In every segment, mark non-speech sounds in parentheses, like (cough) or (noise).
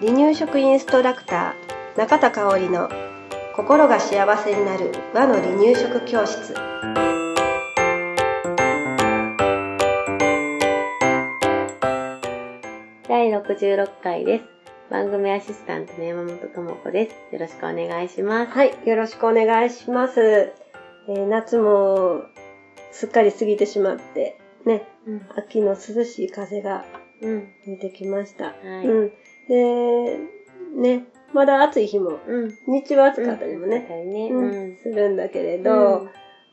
離乳食インストラクター中田香織の心が幸せになる和の離乳食教室第66回です。番組アシスタントの山本智子です。よろしくお願いします。はいよろしくお願いします、えー夏もすっかり過ぎてしまってねうん。秋の涼しい風がうん。出てきました、はい。うんでねまだ暑い日もうん。日中は暑かったりもね。ううんん。するんだけれど、うん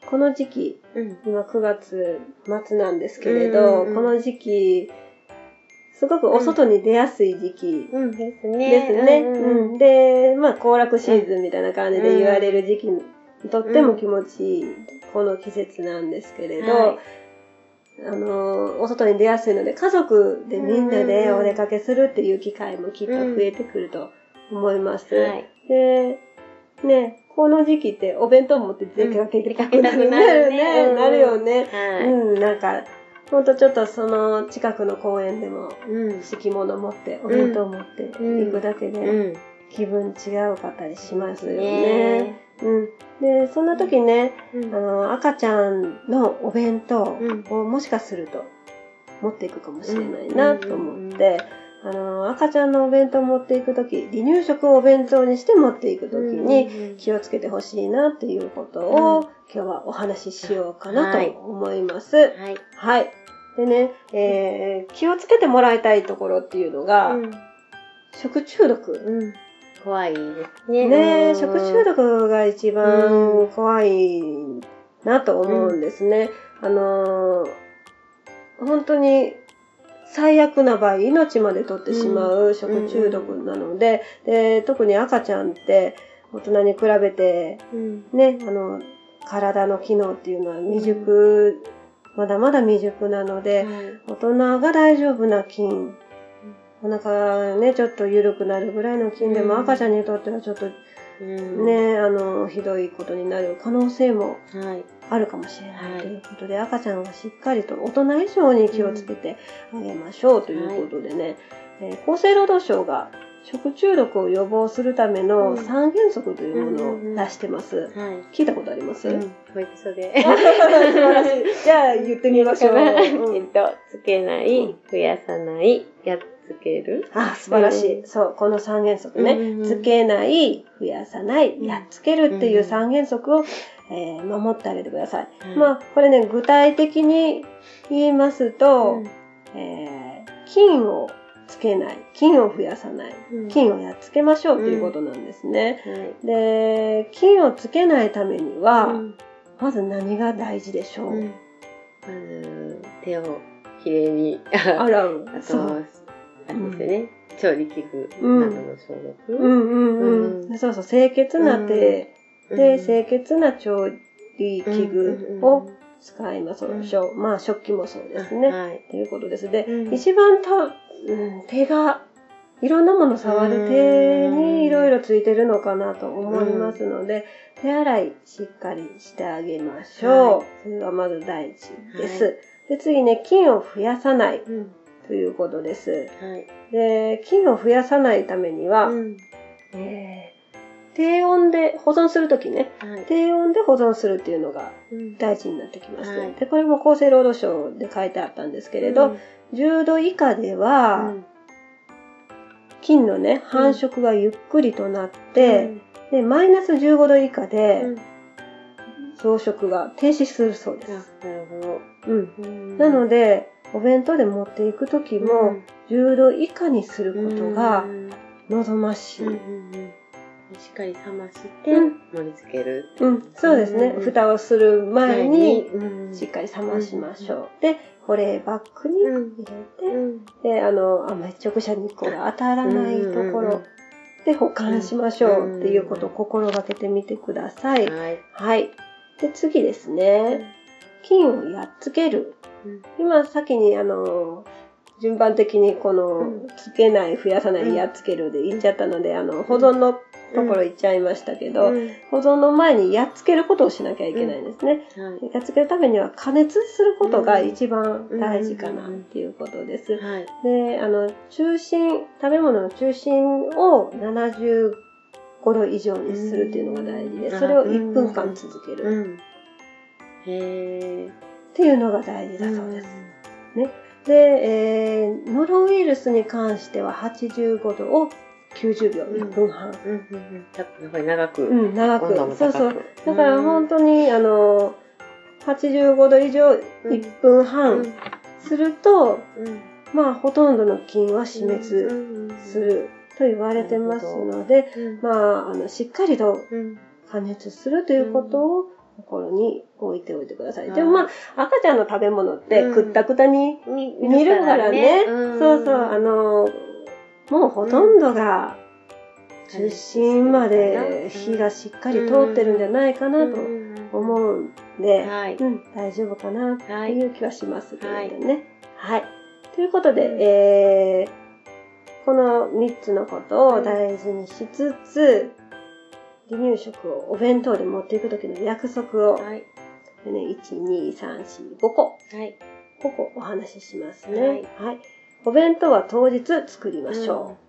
この時期うん。今9月末なんですけれど、この時期すごくお外に出やすい時期うん。ですね。ですね。うんうんで、まあ行楽シーズンみたいな感じで言われる時期にとっても気持ちいいこの季節なんですけれど、はいあのお外に出やすいので家族でみんなでお出かけするっていう機会もきっと増えてくると思います。はい。で、ね、この時期ってお弁当持って出かけたくなるうん出かけたくなるねね。うんなるよね。はい。うん、なんか、ほんとちょっとその近くの公園でもうん。敷物持って、お弁当持って行くだけでうん。気分違うかったりしますよね。ねうん。で、そんな時ね、うんあの、赤ちゃんのお弁当うんをもしかすると持っていくかもしれないなと思って、あの、赤ちゃんのお弁当持っていく時、離乳食をお弁当にして持っていく時に気をつけてほしいなっていうことを、うん今日はお話ししようかなとはい思います。はい。はい。でね、えー気をつけてもらいたいところっていうのが、うん。食中毒。うん。怖いですね。ね、うん食中毒が一番怖いなと思うんですね。あのー本当に最悪な場合、命まで取ってしまう食中毒なので、で特に赤ちゃんって大人に比べてうん。ね、あの、体の機能っていうのは未熟、まだまだ未熟なので、はい大人が大丈夫な菌、お腹がね、ちょっと緩くなるぐらいの菌でもうん赤ちゃんにとってはちょっとうん。ね、あの、ひどいことになる可能性もはい。あるかもしれなはいいということで、赤ちゃんはしっかりと大人以上に気をつけてあげましょうということでね、えー厚生労働省が食中毒を予防するためのうん三原則というものを出してます。はい。聞いたことあります、うん。保育所で。(laughs) じゃあ言ってみましょう。えうんっと、つけない、増やさない、やっつける？あ、素晴らしい。うそう、この三原則ね。うんうんつけない、増やさない、うんやっつけるっていう三原則を、えー守ってあげてください。はいまあ、これね、具体的に言いますと、うんえー菌をつけない、菌を増やさない、うん菌をやっつけましょうっていうことなんですね。はい。で、菌をつけないためには、うんまず何が大事でしょう、うん手をきれいに、洗う。あと、そう。あれですよね。調理器具うんなどの消毒。うんうんうん。うんそうそう、清潔な手、うんで、清潔な調理器具をうん使います。まあ、食器もそうですね。はい。ということです。で、うん一番た、うん、手が、いろんなもの触る手にいろいろついてるのかなと思いますので、手洗いしっかりしてあげましょう。はいそれがまず第一です。はで、次ね、菌を増やさないうん。ということです。はい。で、菌を増やさないためには、うんえー低温で保存するときね、はい。低温で保存するっていうのがうん大事になってきます。はいで、これも厚生労働省で書いてあったんですけれど、10度以下でうは、ん菌のね、繁殖がゆっくりとなって、で、マイナス15度以下うでん増殖が停止するそうであす。なるほど。うん。うんなので、お弁当で持っていくときも、10度以下にすることがうん望ましい。うんうんうんしっかり冷ましてうん盛り付ける。うん、そうですね。うん蓋をする前に、うんしっかり冷ましましょう。で、保冷バッグに入れて、うんで、あの、あんまり直射日光が当たらないとこうんうんうんろで保管しましょうっていうことを心がけてみてください。はい。はい。で、次ですね。菌をやっつける。うん。今、先に、あの、順番的にこの、うん。つけない、増やさない、うんやっつけるで言っちゃったので、あの、保存のところ行っちゃいましたけど、うん。保存の前にやっつけることをしなきゃいけないんですね。はい。やっつけるためには加熱することが一番大事かなっていうことです。はい。で、あの、中心、食べ物の中心を75度以上にするっていうのが大事で、うん。それを1分間続けるうん。へー。っていうのが大事だそうです。で、えー、ノロウイルスに関しては85度を90秒、うん1分半。うんうんうん。やっぱり長く。うん、長く。そうそう。だから本当に、あの、85度以上1分半すると、うん。まあ、ほとんどの菌は死滅すると言われてますので、うん。まあ、あの、しっかりとうん。加熱するということを心に置いておいてください。はいでもまあ、赤ちゃんの食べ物ってうんくったくたに見見るからね。そうそう、あ、の、もうほとんどが中心まで火がしっかり通ってるんじゃないかなと思うんで、はい。うん、大丈夫かなってはいいう気はしますけどね。はい。ということで、えー、この3つのことを大事にしつつ、離乳食をお弁当で持っていくときの約束を、はい。ね、1、2、3、4、5個、はい。5個お話ししますね。ははいい。お弁当は当日作りましょう。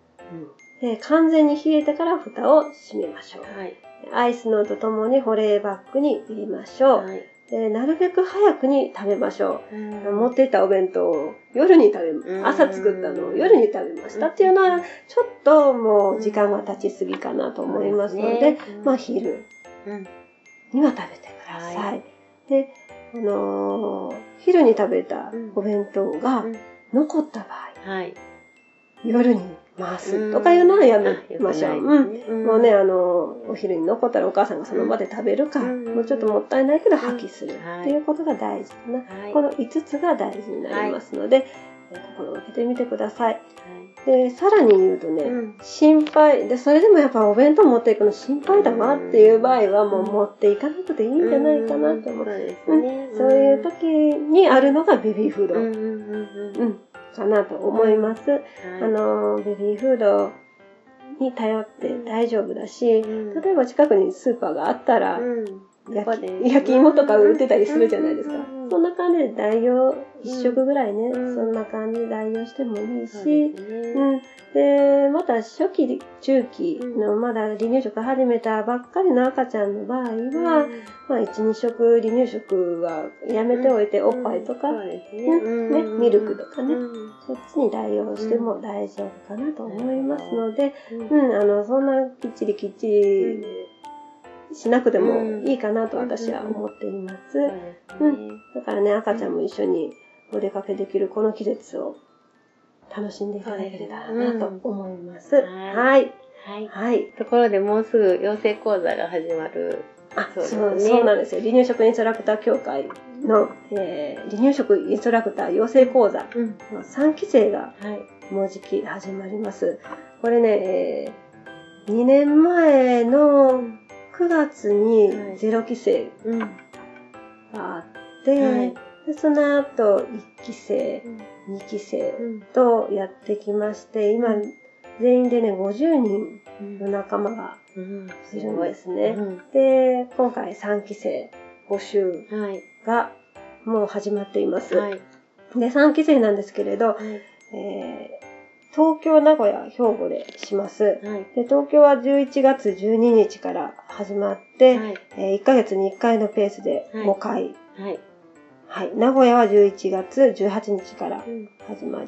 で完全に冷えてから蓋を閉めましょう。はい。アイスのとともに保冷バッグに入れましょう。はい。でなるべく早くに食べましょう。うん。持っていったお弁当を夜に食べ、うん。朝作ったのを夜に食べましたっていうのは、ちょっともう時間が経ちすぎかなと思いますので、まあ昼。うん。には食べてください。はで、あのー昼に食べたお弁当がうん。残った場合、はい。夜に回す。とかいうのはやめましょう。うん。うん。もうね、あの、お昼に残ったらお母さんがその場で食べるか、うん。もうちょっともったいないけど破棄する。はい。っていうことが大事かな。はい。この5つが大事になりますので、えー心がけてみてください。はい。で、さらに言うとね、うん。心配、で、それでもやっぱお弁当持っていくの心配だわっていう場合はもう持っていかなくていいんじゃないかなと思う。そうですね。そういう時にあるのがベビーフード、うんかなと思います。はい。あの、ベビーフードに頼って大丈夫だし、うん。例えば近くにスーパーがあったら、うん。焼き芋とか売ってたりするじゃないですか。うんそんな感じで代用、一食ぐらいね、うん。そんな感じで代用してもいいし、うん。で、また初期、中期のまだ離乳食始めたばっかりの赤ちゃんの場合は、まあ1、2食離乳食はやめておいて、おっぱいとか、ね。ミルクとかねうん。そっちに代用しても大丈夫かなと思いますので、うん。うん、あの、そんなきっちりきっちりしなくてもいいかなと私は思っています。そうですねだからね、赤ちゃんも一緒にお出かけできるこの季節を楽しんでいただければなと思います。うんはい。はい。はい。ところでもうすぐ養成講座が始まる。あ、そそううですねそうなんですよ。離乳食インストラクター協会の、えー離乳食インストラクター養成講座うん。の3期生がはい。もうじき始まります。これね、え2年前の9月にはい0期生うん。があって、はいでその後1期生、2期生うん。とやってきまして、今全員でね、50人うんの仲間がうん。いるんですね。うんで、今回3期生募集はい。がもう始まっています。はい。で、3期生なんですけれど、はい。えー東京、名古屋、兵庫でします。はい。で東京は11月12日から始まって、はい。え1ヶ月に1回のペースではい5回。はい。はい。名古屋は11月18日からうん。始ま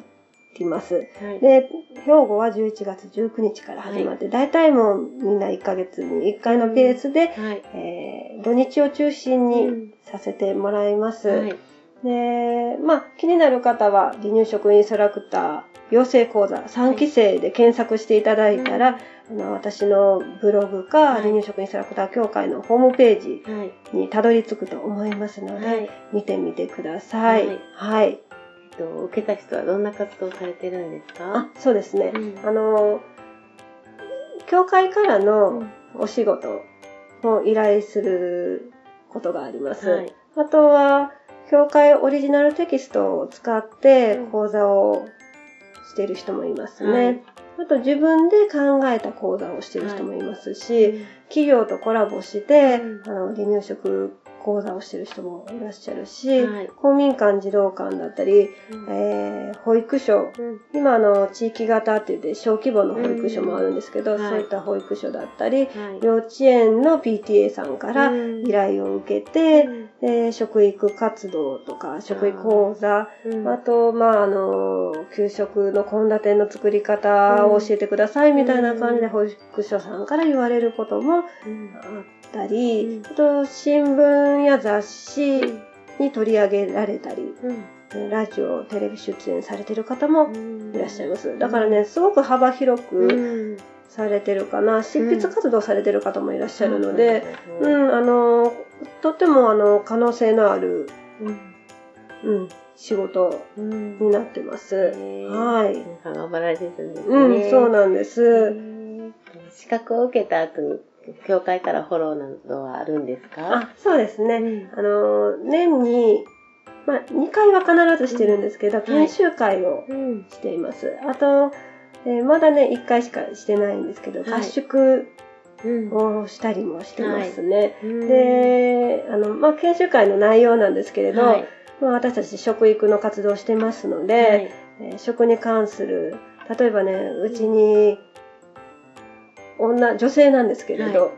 ります。はい。で、兵庫は11月19日から始まって、大体もうみんな1ヶ月に1回のペースで、はい。えー土日を中心にうんさせてもらいます。はい。で、まあ、気になる方は、離乳食インストラクター養成講座3期生で検索していただいたら、あの私のブログか、はい離乳食インストラクター協会のホームページはい。にたどり着くと思いますので、はい。見てみてください。はいはい。えっと、受けた人はどんな活動をされてるんですか？あ、そうですね。うんあの、協会からうのんお仕事を依頼することがあります。はい。あとは、協会オリジナルテキストを使ってうん講座をしている人もいますね。はい。あと自分で考えた講座をしてる人もいますし、企業とコラボして、うん。あの離乳食講座をしてる人もいらっしゃるし、はい。公民館児童館だったり、うん。えー保育所うん。今あの地域型って言って小規模の保育所もあるんですけど、うん。はい。そういった保育所だったり、はい。幼稚園の PTA さんからうん。依頼を受けて、で食育活動とか食育講座うん。あと、まあ、あの、給食の献立の作り方を教えてくださいみたいな感じで保育所さんから言われることもあうん。ったり、うん。あと、新聞や雑誌に取り上げられたり、うんラジオ、テレビ出演されてる方もいらっしゃいまます。だからね、すごく幅広くうんされてるかな。執筆活動されてる方もいらっしゃるのうで、んうん、あの、とってもあの、可能性のある、うん、仕事うんになってます。はい。頑張られてるんですね。うん、そうなんです。資格を受けた後に、教会からフォローなどはあるんですか？あ、そうですね。うんあの、年に、まあ、2回は必ずしてるんですけど、研修会をうん。しています。あと、えーまだね、1回しかしてないんですけど、はい合宿うん。をしたりもしてますね。うん、で、あの、まあ、研修会の内容なんですけれど、はいまあ、私たち食育の活動をしてますので、はいえー食に関する例えばねうちに女女性なんですけれど、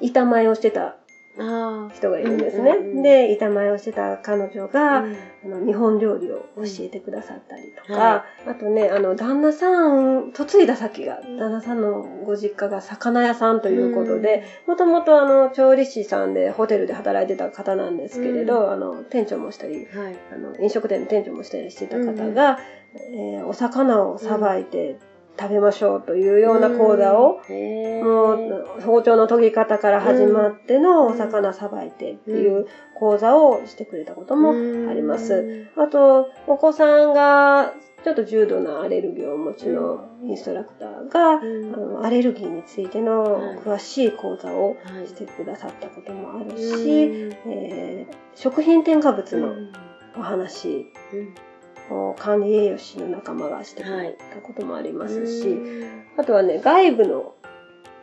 板前をしてたあ人がいるんですね。うんうんうんで板前をしてた彼女あ。が、うん。あの日本料理を教えてくださったりとか、はあとねあの旦那さん嫁いだ先がうん。旦那さんのご実家が魚屋さんということで、もともとあの調理師さんでホテルで働いてた方なんですけれど、あの店長もしたりうん、はい。あの飲食店の店長もしたりしてた方が、えーお魚をさばいて食べましょうというような講座を、もう包丁の研ぎ方から始まってのお魚さばいてっていう講座をしてくれたこともあります。。あと、お子さんがちょっと重度なアレルギーをお持ちのインストラクターが、うん。あのアレルギーについてのはい。詳しい講座をはい。してくださったこともあるうん。し、えー食品添加物のうん。お話管理栄養士の仲間がしてくれたこともありますし、うんあとはね、外部の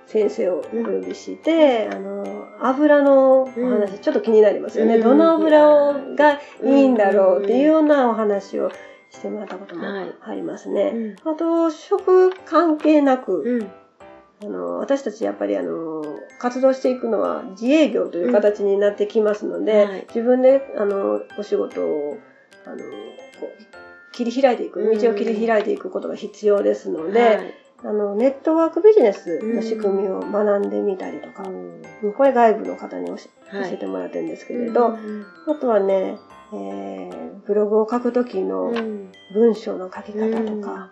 先生をお呼びして、あの、油のお話、うんちょっと気になりますよね。うん。どの油がいいんだろうっていうようなお話をしてもらったこともはい。ありますね。うん。あと、食関係なく、うん。あの私たちやっぱりあの活動していくのは自営業という形になってきますので、うんはい。自分であのお仕事をあの切り開いていくうん。道を切り開いていくことが必要ですので、はい。あのネットワークビジネスの仕組みを学んでみたりとか、これ外部の方に教えてもらってるんですけれど、うん。あとはね、えーブログを書く時のうん。文章の書き方とか、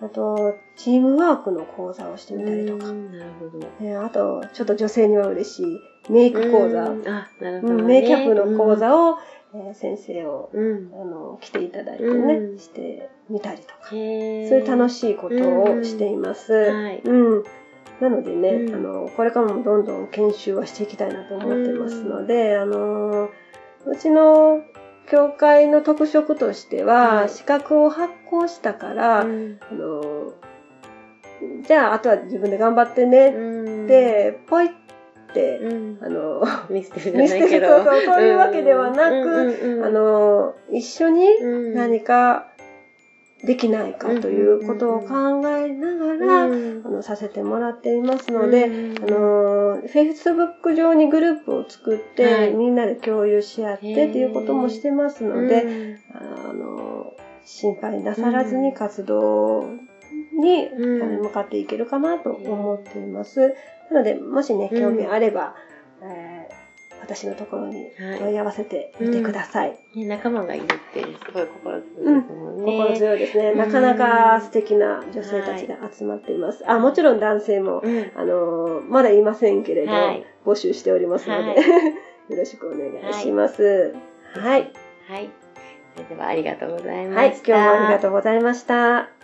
あとチームワークの講座をしてみたりとか、うん。なるほど。ねあと、ちょっと女性には嬉しいメイク講座、うん。あ、なるほど、ね。うんメイキャップの講座を、えー先生をうん。あの来ていただいてね、うん。してみたりとか、そういう楽しいことをしています。はい。うん。なのでね、うん。あの、これからもどんどん研修はしていきたいなと思ってますので、あの、うちの教会の特色としては、はい。資格を発行したから、うん。あの、じゃあ、あとは自分で頑張ってねうん、で、ポイって、うん、あの、(laughs) 見捨てるじゃないけど。る。そうそうそういうわけではなく、あの、一緒にうん。何かできないかということを考えながら、うん。あの、させてもらっていますので、うん。あの、Facebook 上にグループを作って、はい。みんなで共有し合ってっていうこともしてますので、うん。あの、心配なさらずに活動に、向かっていけるかなと思っています。なので、もしね、うん興味あれば、えー私のところに問い合わせてみてください。ね仲間がいるってすごい心強いですもんね。心強いですね。うんなかなか素敵な女性たちが集まっています。あ、もちろん男性も、うんあのーまだいませんけれど、はい募集しておりますので、はい (laughs) よろしくお願いします。はい。はい。それではありがとうございまはい、した。今日もありがとうございました。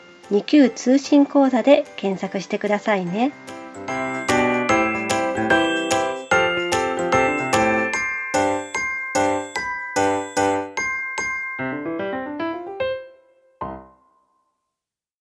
2級通信講座で検索してくださいね。